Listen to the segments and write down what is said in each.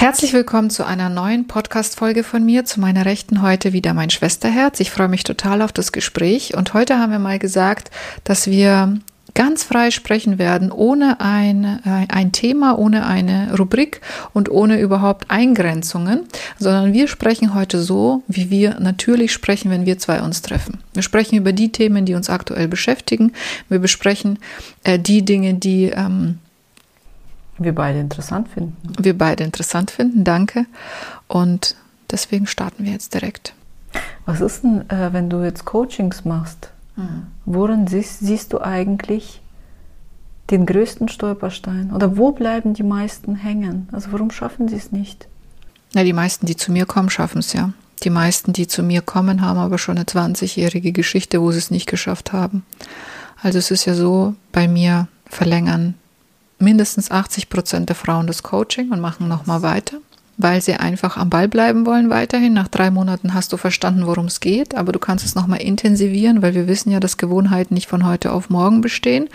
Herzlich willkommen zu einer neuen Podcast-Folge von mir. Zu meiner Rechten heute wieder mein Schwesterherz. Ich freue mich total auf das Gespräch. Und heute haben wir mal gesagt, dass wir ganz frei sprechen werden, ohne ein, äh, ein Thema, ohne eine Rubrik und ohne überhaupt Eingrenzungen, sondern wir sprechen heute so, wie wir natürlich sprechen, wenn wir zwei uns treffen. Wir sprechen über die Themen, die uns aktuell beschäftigen. Wir besprechen äh, die Dinge, die ähm, wir beide interessant finden. Wir beide interessant finden, danke. Und deswegen starten wir jetzt direkt. Was ist denn, äh, wenn du jetzt Coachings machst? Mhm. Worin siehst, siehst du eigentlich den größten Stolperstein? Oder wo bleiben die meisten hängen? Also warum schaffen sie es nicht? Ja, die meisten, die zu mir kommen, schaffen es ja. Die meisten, die zu mir kommen, haben aber schon eine 20-jährige Geschichte, wo sie es nicht geschafft haben. Also es ist ja so, bei mir verlängern mindestens 80 Prozent der Frauen das Coaching und machen nochmal weiter, weil sie einfach am Ball bleiben wollen weiterhin. Nach drei Monaten hast du verstanden, worum es geht, aber du kannst es nochmal intensivieren, weil wir wissen ja, dass Gewohnheiten nicht von heute auf morgen bestehen.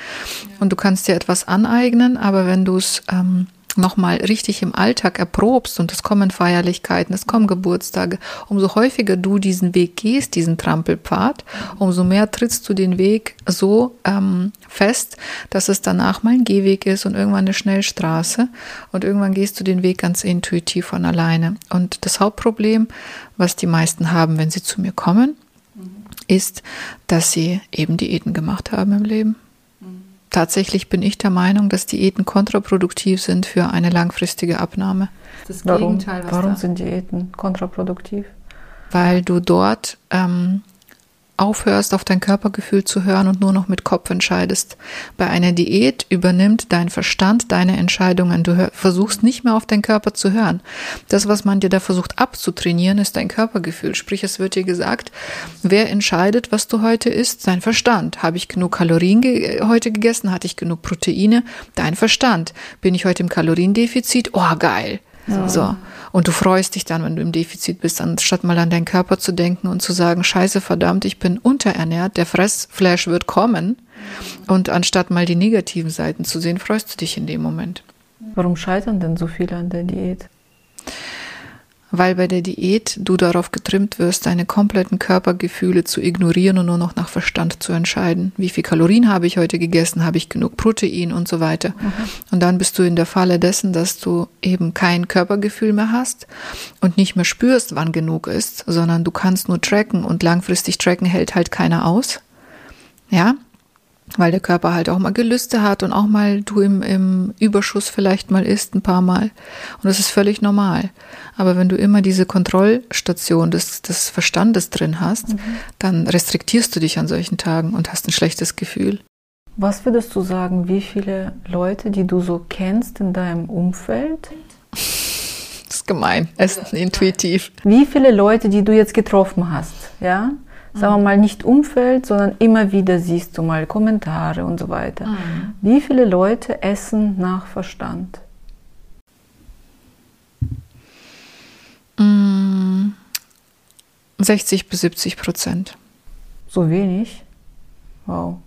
Und du kannst dir etwas aneignen, aber wenn du es ähm, nochmal richtig im Alltag erprobst und es kommen Feierlichkeiten, es kommen Geburtstage, umso häufiger du diesen Weg gehst, diesen Trampelpfad, umso mehr trittst du den Weg so ähm, fest, dass es danach mal ein Gehweg ist und irgendwann eine Schnellstraße und irgendwann gehst du den Weg ganz intuitiv von alleine. Und das Hauptproblem, was die meisten haben, wenn sie zu mir kommen, ist, dass sie eben Diäten gemacht haben im Leben tatsächlich bin ich der Meinung, dass Diäten kontraproduktiv sind für eine langfristige Abnahme. Das warum, warum sind Diäten kontraproduktiv? Weil du dort ähm, aufhörst, auf dein Körpergefühl zu hören und nur noch mit Kopf entscheidest. Bei einer Diät übernimmt dein Verstand deine Entscheidungen. Du versuchst nicht mehr auf deinen Körper zu hören. Das, was man dir da versucht abzutrainieren, ist dein Körpergefühl. Sprich, es wird dir gesagt, wer entscheidet, was du heute isst? Dein Verstand. Habe ich genug Kalorien ge heute gegessen? Hatte ich genug Proteine? Dein Verstand. Bin ich heute im Kaloriendefizit? Oh, geil. Ja. So. Und du freust dich dann, wenn du im Defizit bist, anstatt mal an deinen Körper zu denken und zu sagen, scheiße, verdammt, ich bin unterernährt, der Fressflash wird kommen. Und anstatt mal die negativen Seiten zu sehen, freust du dich in dem Moment. Warum scheitern denn so viele an der Diät? Weil bei der Diät du darauf getrimmt wirst, deine kompletten Körpergefühle zu ignorieren und nur noch nach Verstand zu entscheiden. Wie viel Kalorien habe ich heute gegessen? Habe ich genug Protein und so weiter? Mhm. Und dann bist du in der Falle dessen, dass du eben kein Körpergefühl mehr hast und nicht mehr spürst, wann genug ist, sondern du kannst nur tracken und langfristig tracken hält halt keiner aus. Ja, weil der Körper halt auch mal Gelüste hat und auch mal du im, im Überschuss vielleicht mal isst ein paar Mal. Und das ist völlig normal. Aber wenn du immer diese Kontrollstation des, des Verstandes drin hast, mhm. dann restriktierst du dich an solchen Tagen und hast ein schlechtes Gefühl. Was würdest du sagen, wie viele Leute, die du so kennst in deinem Umfeld? Das ist gemein, es ist intuitiv. Wie viele Leute, die du jetzt getroffen hast, ja? Sagen wir mal, nicht Umfeld, sondern immer wieder siehst du mal Kommentare und so weiter. Mhm. Wie viele Leute essen nach Verstand? 60 mm. bis 70 Prozent. So wenig? Wow.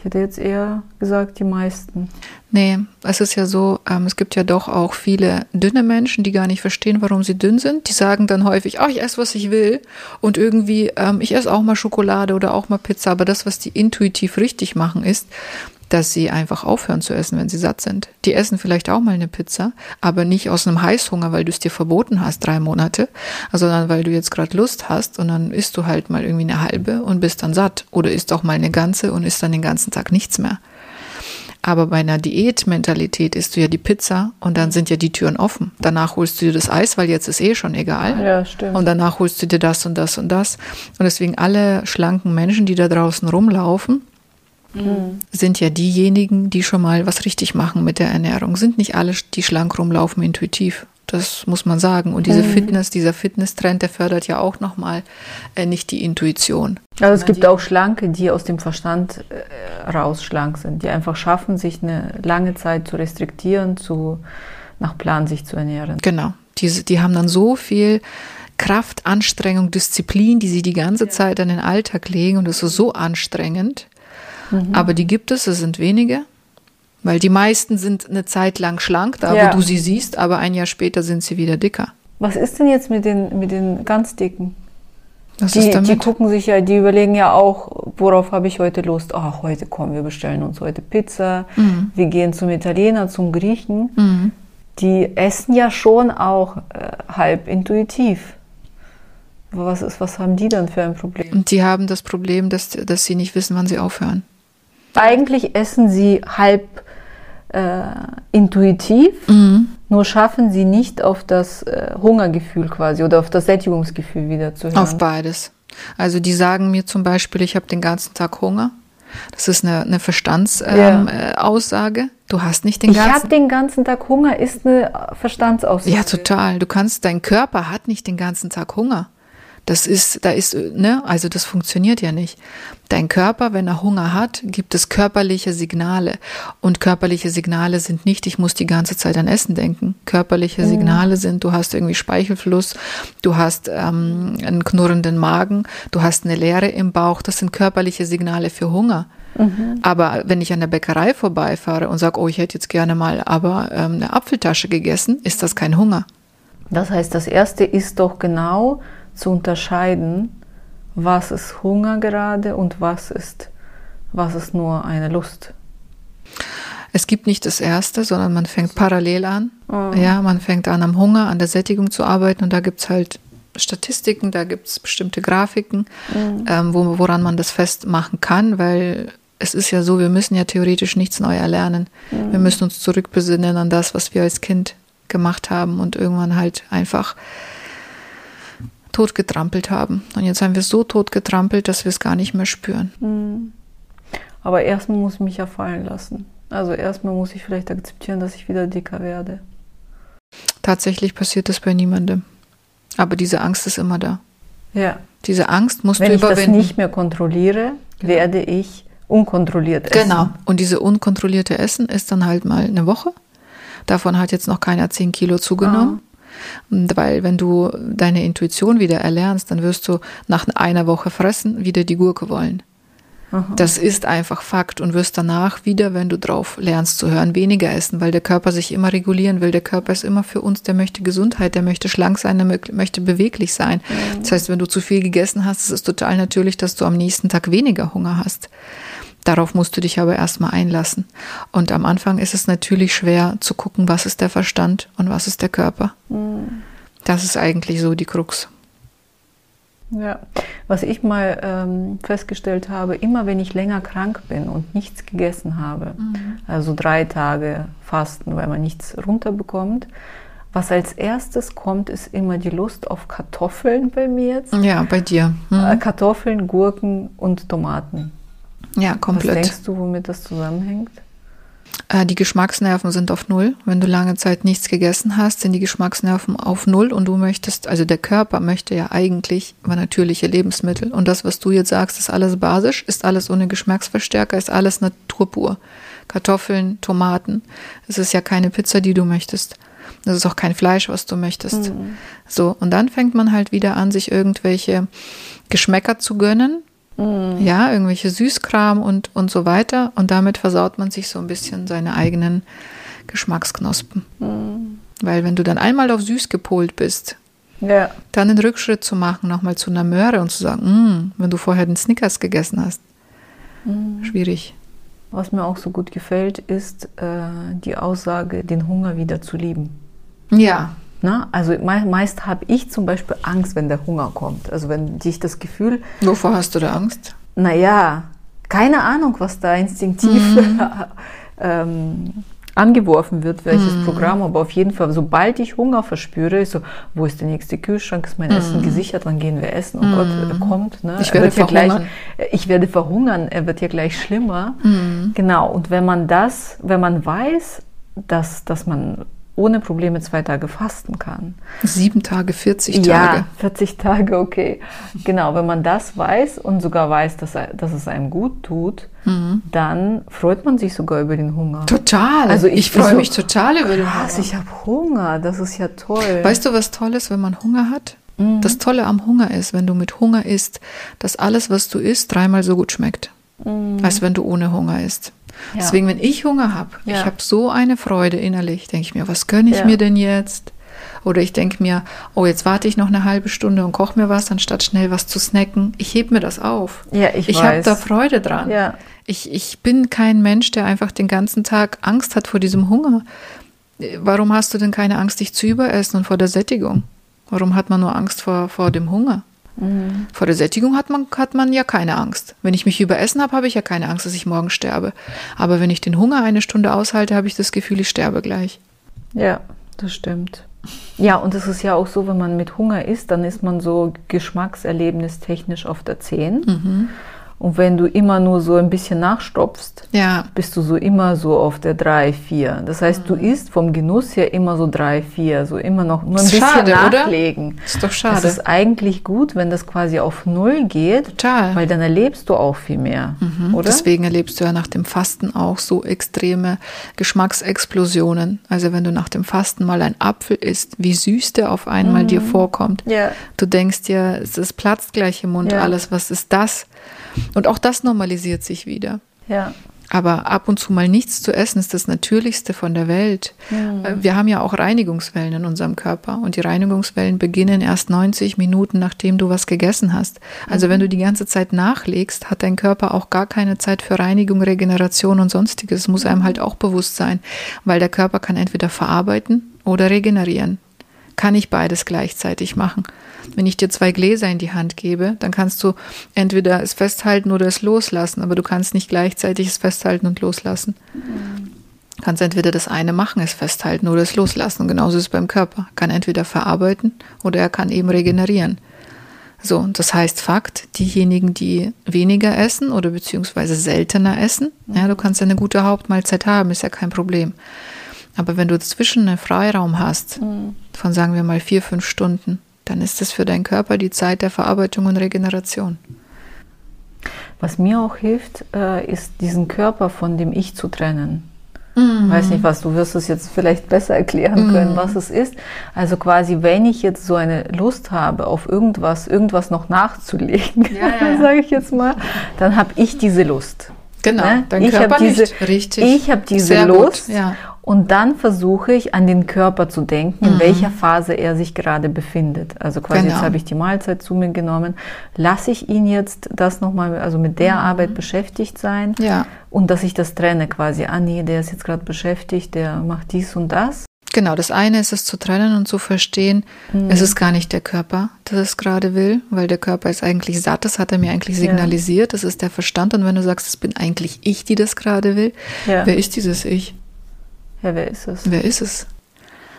Ich hätte jetzt eher gesagt, die meisten. Nee, es ist ja so, ähm, es gibt ja doch auch viele dünne Menschen, die gar nicht verstehen, warum sie dünn sind. Die sagen dann häufig, ach, ich esse, was ich will. Und irgendwie, ähm, ich esse auch mal Schokolade oder auch mal Pizza. Aber das, was die intuitiv richtig machen, ist, dass sie einfach aufhören zu essen, wenn sie satt sind. Die essen vielleicht auch mal eine Pizza, aber nicht aus einem Heißhunger, weil du es dir verboten hast, drei Monate, sondern weil du jetzt gerade Lust hast und dann isst du halt mal irgendwie eine halbe und bist dann satt. Oder isst auch mal eine ganze und isst dann den ganzen Tag nichts mehr. Aber bei einer Diätmentalität isst du ja die Pizza und dann sind ja die Türen offen. Danach holst du dir das Eis, weil jetzt ist eh schon egal. Ja, stimmt. Und danach holst du dir das und das und das. Und deswegen alle schlanken Menschen, die da draußen rumlaufen, mhm. sind ja diejenigen, die schon mal was richtig machen mit der Ernährung. Sind nicht alle, die schlank rumlaufen, intuitiv. Das muss man sagen. Und diese mhm. Fitness, dieser Fitnesstrend, der fördert ja auch nochmal äh, nicht die Intuition. Also es gibt auch Schlanke, die aus dem Verstand äh, raus schlank sind, die einfach schaffen, sich eine lange Zeit zu restriktieren, zu nach Plan sich zu ernähren. Genau. Diese, die haben dann so viel Kraft, Anstrengung, Disziplin, die sie die ganze Zeit an den Alltag legen und das ist so anstrengend. Mhm. Aber die gibt es, es sind wenige. Weil die meisten sind eine Zeit lang schlank, da Ja. wo du sie siehst, aber ein Jahr später sind sie wieder dicker. Was ist denn jetzt mit den, mit den ganz Dicken? Was Die, ist die damit? gucken sich ja, die überlegen ja auch, worauf habe ich heute Lust? Ach, heute kommen wir bestellen uns heute Pizza. Mhm. Wir gehen zum Italiener, zum Griechen. Die essen ja schon auch äh, halb intuitiv. Was ist, was haben die dann für ein Problem? Und die haben das Problem, dass, dass sie nicht wissen, wann sie aufhören. Eigentlich essen sie halb äh, intuitiv, nur schaffen sie nicht auf das äh, Hungergefühl quasi oder auf das Sättigungsgefühl wieder zu hören. Auf beides. Also die sagen mir zum Beispiel, ich habe den ganzen Tag Hunger. Das ist eine, eine Verstandsaussage. Ja. Ähm, äh, Aussage. du hast nicht den ich habe ganzen den ganzen Tag Hunger, ist eine Verstandsaussage. Ja, total. Du kannst, dein Körper hat nicht den ganzen Tag Hunger. Das ist, da ist, ne, also das funktioniert ja nicht. Dein Körper, wenn er Hunger hat, gibt es körperliche Signale. Und körperliche Signale sind nicht, ich muss die ganze Zeit an Essen denken. Körperliche Signale sind, du hast irgendwie Speichelfluss, du hast ähm, einen knurrenden Magen, du hast eine Leere im Bauch. Das sind körperliche Signale für Hunger. Aber wenn ich an der Bäckerei vorbeifahre und sage, oh, ich hätte jetzt gerne mal aber ähm, eine Apfeltasche gegessen, ist das kein Hunger. Das heißt, das erste ist doch genau zu unterscheiden, was ist Hunger gerade und was ist, was ist nur eine Lust. Es gibt nicht das Erste, sondern man fängt parallel an. Oh. Ja, man fängt an am Hunger, an der Sättigung zu arbeiten und da gibt es halt Statistiken, da gibt es bestimmte Grafiken, ähm, wo, woran man das festmachen kann, weil es ist ja so, wir müssen ja theoretisch nichts neu erlernen. Wir müssen uns zurückbesinnen an das, was wir als Kind gemacht haben und irgendwann halt einfach totgetrampelt haben. Und jetzt haben wir so totgetrampelt, dass wir es gar nicht mehr spüren. Aber erstmal muss ich mich ja fallen lassen. Also erstmal muss ich vielleicht akzeptieren, dass ich wieder dicker werde. Tatsächlich passiert das bei niemandem. Aber diese Angst ist immer da. Ja. Diese Angst musst Wenn du ich das überwinden. nicht mehr kontrolliere, werde ich unkontrolliert essen. Genau. Und diese unkontrollierte Essen ist dann halt mal eine Woche. Davon hat jetzt noch keiner 10 Kilo zugenommen. Und Weil wenn du deine Intuition wieder erlernst, dann wirst du nach einer Woche fressen wieder die Gurke wollen. Das ist einfach Fakt und wirst danach wieder, wenn du drauf lernst zu hören, weniger essen, weil der Körper sich immer regulieren will. Der Körper ist immer für uns, der möchte Gesundheit, der möchte schlank sein, der mö- möchte beweglich sein. Das heißt, wenn du zu viel gegessen hast, ist es total natürlich, dass du am nächsten Tag weniger Hunger hast. Darauf musst du dich aber erstmal einlassen. Und am Anfang ist es natürlich schwer zu gucken, was ist der Verstand und was ist der Körper. Das ist eigentlich so die Krux. Ja, was ich mal ähm, festgestellt habe, immer wenn ich länger krank bin und nichts gegessen habe, also drei Tage Fasten, weil man nichts runterbekommt, was als erstes kommt, ist immer die Lust auf Kartoffeln bei mir jetzt. Ja, bei dir. Äh, Hm. Kartoffeln, Gurken und Tomaten. Ja, Was komplett. denkst du, womit das zusammenhängt? Äh, Die Geschmacksnerven sind auf Null. Wenn du lange Zeit nichts gegessen hast, sind die Geschmacksnerven auf Null und du möchtest, also der Körper möchte ja eigentlich über natürliche Lebensmittel. Und das, was du jetzt sagst, ist alles basisch, ist alles ohne Geschmacksverstärker, ist alles naturpur. Kartoffeln, Tomaten. Es ist ja keine Pizza, die du möchtest. Das ist auch kein Fleisch, was du möchtest. So, und dann fängt man halt wieder an, sich irgendwelche Geschmäcker zu gönnen. Ja, irgendwelche Süßkram und, und so weiter. Und damit versaut man sich so ein bisschen seine eigenen Geschmacksknospen. Weil wenn du dann einmal auf süß gepolt bist, Ja, dann den Rückschritt zu machen, nochmal zu einer Möhre und zu sagen, "Mm, wenn du vorher den Snickers gegessen hast, schwierig. was mir auch so gut gefällt, ist äh, die Aussage, den Hunger wieder zu lieben. Ja, Na, also mei- meist habe ich zum Beispiel Angst, wenn der Hunger kommt. Also wenn sich das Gefühl, wovor hast du da Angst? naja, keine Ahnung, was da instinktiv ähm, angeworfen wird, welches Programm, aber auf jeden Fall, sobald ich Hunger verspüre, ist so, wo ist der nächste Kühlschrank, ist mein Essen gesichert, wann gehen wir essen? Oh Gott, er kommt. Ne? Ich Er werde ja gleich, verhungern. ich werde verhungern, er wird ja gleich schlimmer. Genau, und wenn man das, wenn man weiß, dass, dass man ohne Probleme zwei Tage fasten kann, Sieben Tage, 40 ja, Tage. 40 Tage, okay. Genau, wenn man das weiß und sogar weiß, dass, dass es einem gut tut, dann freut man sich sogar über den Hunger. Total. Also ich- ich freue so- mich total über den Hunger. ich habe Hunger, das ist ja toll. Weißt du, was toll ist, wenn man Hunger hat? Mhm. Das Tolle am Hunger ist, wenn du mit Hunger isst, dass alles, was du isst, dreimal so gut schmeckt, Mhm. als wenn du ohne Hunger isst. Ja. Deswegen, wenn ich Hunger habe, ja. ich habe so eine Freude innerlich, denke ich mir, was gönne ich Ja. mir denn jetzt? Oder ich denke mir, oh, jetzt warte ich noch eine halbe Stunde und koche mir was, anstatt schnell was zu snacken. Ich heb mir das auf. Ja, ich ich habe da Freude dran. Ja. Ich, ich bin kein Mensch, der einfach den ganzen Tag Angst hat vor diesem Hunger. Warum hast du denn keine Angst, dich zu überessen und vor der Sättigung? Warum hat man nur Angst vor, vor dem Hunger? Mhm. Vor der Sättigung hat man, hat man ja keine Angst. Wenn ich mich überessen habe, habe ich ja keine Angst, dass ich morgen sterbe. Aber wenn ich den Hunger eine Stunde aushalte, habe ich das Gefühl, ich sterbe gleich. Ja, das stimmt. Ja, und es ist ja auch so, wenn man mit Hunger isst, dann ist man so geschmackserlebnistechnisch auf der 10. Mhm. Und wenn du immer nur so ein bisschen nachstopfst, Ja, bist du so immer so auf der 3, 4. Das heißt, du isst vom Genuss her immer so 3, 4, so immer noch nur ein Ist bisschen schade, oder? nachlegen. ist doch Es schade. ist eigentlich gut, wenn das quasi auf Null geht, Total. weil dann erlebst du auch viel mehr, Mhm. oder? Deswegen erlebst du ja nach dem Fasten auch so extreme Geschmacksexplosionen. Also wenn du nach dem Fasten mal einen Apfel isst, wie süß der auf einmal dir vorkommt. Mhm. Ja. Du denkst dir, es platzt gleich im Mund Ja. alles, was ist das? Und auch das normalisiert sich wieder. Ja. Aber ab und zu mal nichts zu essen ist das Natürlichste von der Welt. Äh, Wir haben ja auch Reinigungswellen in unserem Körper und die Reinigungswellen beginnen erst 90 Minuten, nachdem du was gegessen hast. Also wenn du die ganze Zeit nachlegst, hat dein Körper auch gar keine Zeit für Reinigung, Regeneration und sonstiges. Das muss einem halt auch bewusst sein, weil der Körper kann entweder verarbeiten oder regenerieren. Kann ich beides gleichzeitig machen. Wenn ich dir zwei Gläser in die Hand gebe, dann kannst du entweder es festhalten oder es loslassen, aber du kannst nicht gleichzeitig es festhalten und loslassen. Du kannst entweder das eine machen, es festhalten oder es loslassen. Und genauso ist es beim Körper. Er kann entweder verarbeiten oder er kann eben regenerieren. So, das heißt Fakt, diejenigen, die weniger essen oder beziehungsweise seltener essen, ja, du kannst eine gute Hauptmahlzeit haben, ist ja kein Problem. Aber wenn du dazwischen einen Freiraum hast, von sagen wir mal vier, fünf Stunden, dann ist das für deinen Körper die Zeit der Verarbeitung und Regeneration. Was mir auch hilft, äh, ist diesen Körper von dem Ich zu trennen. Mhm. Weiß nicht, was du wirst es jetzt vielleicht besser erklären können, was es ist. Also quasi, wenn ich jetzt so eine Lust habe, auf irgendwas, irgendwas noch nachzulegen, Ja, ja, sage ich jetzt mal, dann habe ich diese Lust. Genau, Ne? dein ich Körper habe diese, nicht. Richtig. Ich habe diese Sehr Lust ja. Und dann versuche ich an den Körper zu denken, Mhm. in welcher Phase er sich gerade befindet. Also quasi Genau. jetzt habe ich die Mahlzeit zu mir genommen, lasse ich ihn jetzt das nochmal, also mit der Arbeit beschäftigt sein Mhm. Ja. und dass ich das trenne quasi. Ah nee, der ist jetzt gerade beschäftigt, der macht dies und das. Genau, das eine ist es zu trennen und zu verstehen, es ist gar nicht der Körper, das es gerade will, weil der Körper ist eigentlich satt, das hat er mir eigentlich signalisiert, das ist der Verstand. Und wenn du sagst, es bin eigentlich ich, die das gerade will, Ja. wer ist dieses Ich? Ja, wer ist es? Wer ist es?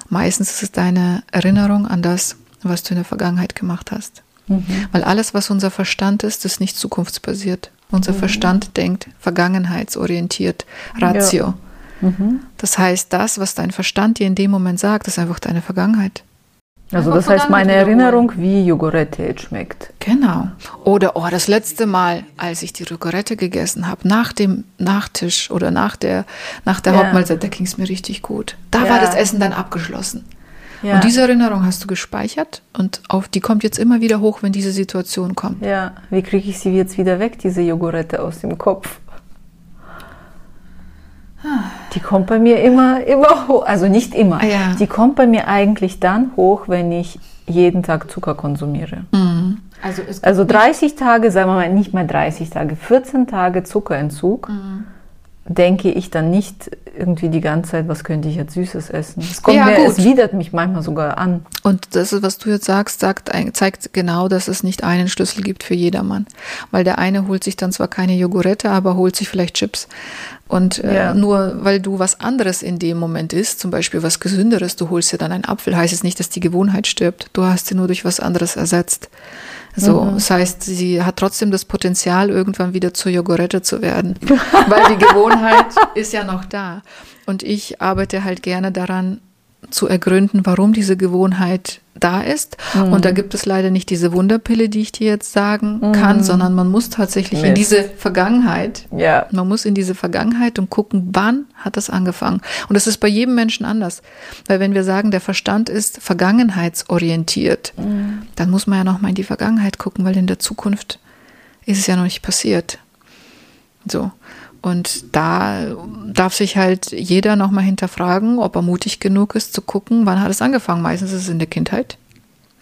Meistens ist es deine Erinnerung an das, was du in der Vergangenheit gemacht hast. Mhm. Weil alles, was unser Verstand ist, ist nicht zukunftsbasiert. Unser Verstand denkt vergangenheitsorientiert, Ratio. Mhm. Das heißt, das, was dein Verstand dir in dem Moment sagt, ist einfach deine Vergangenheit. Also das heißt, meine. Erinnerung, wie Jogurette jetzt schmeckt. Genau. Oder, oh, das letzte Mal, als ich die Rückorette gegessen habe, nach dem Nachtisch oder nach der, nach der Ja. Hauptmahlzeit, da ging es mir richtig gut. Da Ja. war das Essen dann abgeschlossen. Ja. Und diese Erinnerung hast du gespeichert und auf die kommt jetzt immer wieder hoch, wenn diese Situation kommt. Ja, wie kriege ich sie jetzt wieder weg, diese Jogurette aus dem Kopf? Die kommt bei mir immer, immer hoch. Also nicht immer. Ah, ja. Die kommt bei mir eigentlich dann hoch, wenn ich jeden Tag Zucker konsumiere. Also, es Also 30 Tage, sagen wir mal nicht mal 30 Tage, 14 Tage Zuckerentzug, Mhm. denke ich dann nicht irgendwie die ganze Zeit, was könnte ich jetzt Süßes essen. Es, kommt Ja, mir, es widert mich manchmal sogar an. Und das was du jetzt sagst, sagt, zeigt genau, dass es nicht einen Schlüssel gibt für jedermann. Weil der eine holt sich dann zwar keine Jogurette, aber holt sich vielleicht Chips. Und äh, Ja. nur weil du was anderes in dem Moment isst, zum Beispiel was Gesünderes, du holst dir dann einen Apfel, heißt es nicht, dass die Gewohnheit stirbt. Du hast sie nur durch was anderes ersetzt. So, das heißt, sie hat trotzdem das Potenzial, irgendwann wieder zur Jogurette zu werden. weil die Gewohnheit ist ja noch da. Und ich arbeite halt gerne daran, zu ergründen, warum diese Gewohnheit da ist. Und da gibt es leider nicht diese Wunderpille, die ich dir jetzt sagen kann, sondern man muss tatsächlich in Mist. diese Vergangenheit, Ja. man muss in diese Vergangenheit und gucken, wann hat das angefangen. Und das ist bei jedem Menschen anders. Weil wenn wir sagen, der Verstand ist vergangenheitsorientiert, dann muss man ja noch mal in die Vergangenheit gucken, weil in der Zukunft ist es ja noch nicht passiert. So. Und da darf sich halt jeder nochmal hinterfragen, ob er mutig genug ist zu gucken, wann hat es angefangen. Meistens ist es in der Kindheit.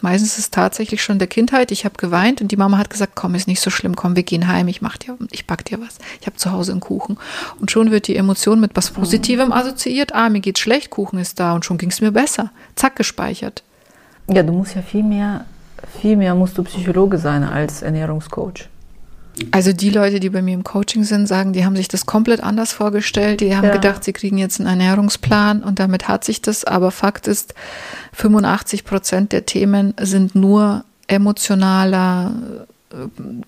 Meistens ist es tatsächlich schon in der Kindheit. Ich habe geweint und die Mama hat gesagt, komm, ist nicht so schlimm, komm, wir gehen heim, ich mach dir, ich back dir was. Ich habe zu Hause einen Kuchen. Und schon wird die Emotion mit was Positivem assoziiert. Ah, mir geht's schlecht, Kuchen ist da und schon ging es mir besser. Zack, gespeichert. Ja, du musst ja viel mehr, viel mehr musst du Psychologe sein als Ernährungscoach. Also die Leute, die bei mir im Coaching sind, sagen, die haben sich das komplett anders vorgestellt. Die haben ja. gedacht, sie kriegen jetzt einen Ernährungsplan und damit hat sich das. Aber Fakt ist, 85 Prozent der Themen sind nur emotionaler,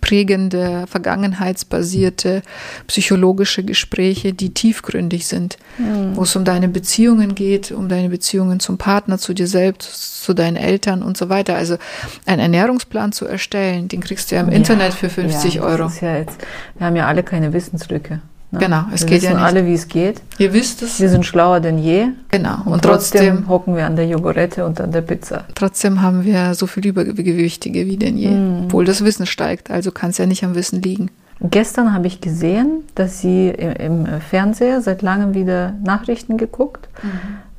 prägende, vergangenheitsbasierte psychologische Gespräche, die tiefgründig sind, mhm. wo es um deine Beziehungen geht, um deine Beziehungen zum Partner, zu dir selbst, zu deinen Eltern und so weiter. Also einen Ernährungsplan zu erstellen, den kriegst du ja im ja, Internet für 50 ja, Euro. Ja jetzt, wir haben ja alle keine Wissenslücke. Ne? Genau, es wir geht wissen ja nicht. alle, wie es geht. Ihr wisst es. Wir sind schlauer denn je. Genau. Und, und trotzdem, trotzdem, hocken wir an der Jogurette und an der Pizza. Trotzdem haben wir so viel Übergewichtige wie denn je. Mhm. Obwohl das Wissen steigt, also kann es ja nicht am Wissen liegen. Gestern habe ich gesehen, dass Sie im Fernseher seit langem wieder Nachrichten geguckt, mhm.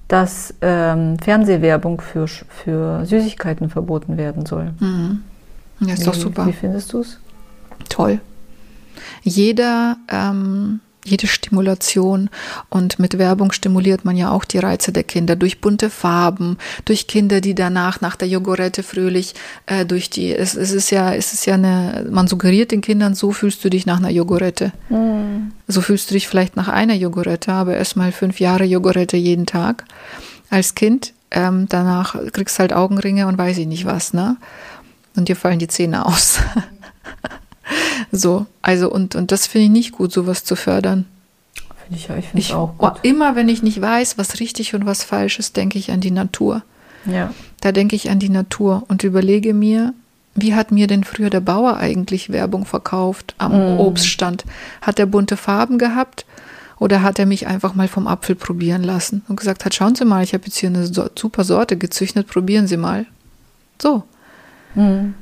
dass ähm, Fernsehwerbung für, für Süßigkeiten verboten werden soll. Mhm. Ja, ist wie, doch super. Wie findest du es? Toll jeder, ähm, jede Stimulation und mit Werbung stimuliert man ja auch die Reize der Kinder durch bunte Farben, durch Kinder, die danach nach der Jogurette fröhlich äh, durch die es, es ist ja es ist ja eine man suggeriert den Kindern so fühlst du dich nach einer Jogurette. Mm. So fühlst du dich vielleicht nach einer Jogurette, aber erstmal fünf Jahre Jogurette jeden Tag als Kind. Ähm, danach kriegst du halt Augenringe und weiß ich nicht was, ne? Und dir fallen die Zähne aus. So, also und, und das finde ich nicht gut, sowas zu fördern. Finde ich, ich finde auch gut. Immer wenn ich nicht weiß, was richtig und was falsch ist, denke ich an die Natur. Ja. Da denke ich an die Natur und überlege mir, wie hat mir denn früher der Bauer eigentlich Werbung verkauft am mm. Obststand? Hat er bunte Farben gehabt oder hat er mich einfach mal vom Apfel probieren lassen und gesagt hat, schauen Sie mal, ich habe jetzt hier eine super Sorte gezüchtet, probieren Sie mal. So. Mm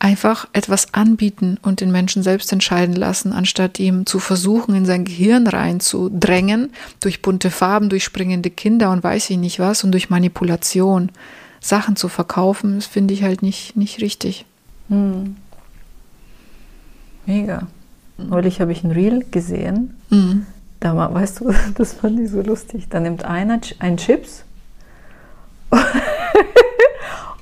einfach etwas anbieten und den Menschen selbst entscheiden lassen, anstatt ihm zu versuchen, in sein Gehirn reinzudrängen, durch bunte Farben, durch springende Kinder und weiß ich nicht was und durch Manipulation Sachen zu verkaufen, das finde ich halt nicht, nicht richtig. Hm. Mega. Neulich habe ich ein Reel gesehen. Mhm. Da, weißt du, das fand ich so lustig. Da nimmt einer ein Chips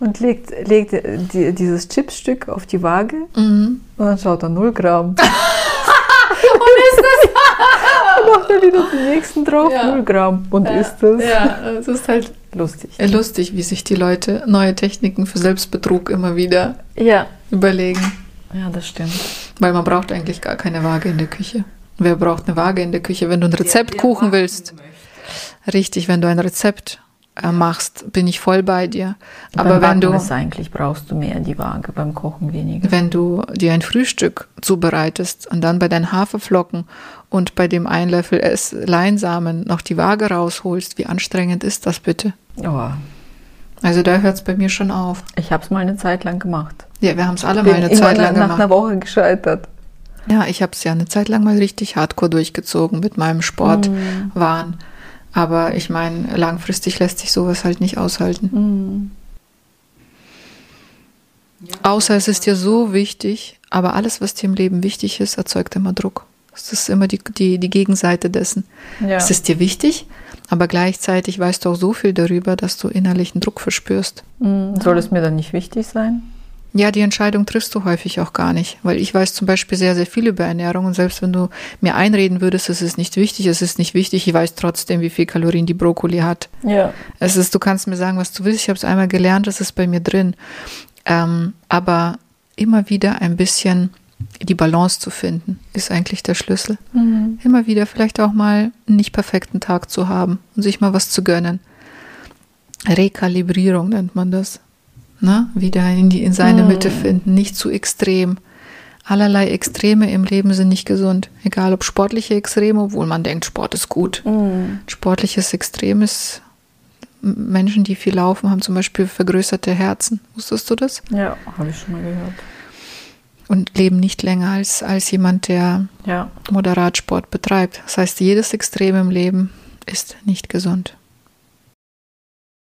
und legt, legt die, dieses Chipsstück auf die Waage mhm. und dann schaut er 0 Gramm. und ist das? macht er wieder den nächsten drauf, ja. 0 Gramm und ja. ist das. Ja, es ist halt lustig. Lustig, wie sich die Leute neue Techniken für Selbstbetrug immer wieder ja. überlegen. Ja, das stimmt. Weil man braucht eigentlich gar keine Waage in der Küche. Wer braucht eine Waage in der Küche, wenn du ein Rezept Kuchen willst? Richtig, wenn du ein Rezept äh, machst, bin ich voll bei dir. Aber beim wenn du ist eigentlich brauchst du mehr die Waage, beim Kochen weniger. Wenn du dir ein Frühstück zubereitest und dann bei deinen Haferflocken und bei dem ein Löffel Leinsamen noch die Waage rausholst, wie anstrengend ist das bitte? Oh. Also da hört es bei mir schon auf. Ich habe es mal eine Zeit lang gemacht. Ja, wir haben es alle bin mal eine Zeit lang nach gemacht. nach einer Woche gescheitert. Ja, ich habe es ja eine Zeit lang mal richtig hardcore durchgezogen mit meinem Sportwahn. Mm. Aber ich meine, langfristig lässt sich sowas halt nicht aushalten. Mhm. Außer es ist dir so wichtig, aber alles, was dir im Leben wichtig ist, erzeugt immer Druck. Das ist immer die, die, die Gegenseite dessen. Ja. Es ist dir wichtig, aber gleichzeitig weißt du auch so viel darüber, dass du innerlichen Druck verspürst. Mhm. Soll es mir dann nicht wichtig sein? Ja, die Entscheidung triffst du häufig auch gar nicht, weil ich weiß zum Beispiel sehr, sehr viel über Ernährung und selbst wenn du mir einreden würdest, es ist nicht wichtig, es ist nicht wichtig, ich weiß trotzdem, wie viel Kalorien die Brokkoli hat. Ja. Es ist, du kannst mir sagen, was du willst, ich habe es einmal gelernt, das ist bei mir drin. Ähm, aber immer wieder ein bisschen die Balance zu finden, ist eigentlich der Schlüssel. Mhm. Immer wieder vielleicht auch mal einen nicht perfekten Tag zu haben und sich mal was zu gönnen. Rekalibrierung nennt man das ne? wieder in, die, in seine hm. Mitte finden, nicht zu extrem. Allerlei Extreme im Leben sind nicht gesund. Egal ob sportliche Extreme, obwohl man denkt, Sport ist gut. Mhm. Sportliches Extrem ist, Menschen, die viel laufen, haben zum Beispiel vergrößerte Herzen. Wusstest du das? Ja, habe ich schon mal gehört. und leben nicht länger als, als jemand, der Ja. Moderatsport betreibt. Das heißt, jedes Extrem im Leben ist nicht gesund.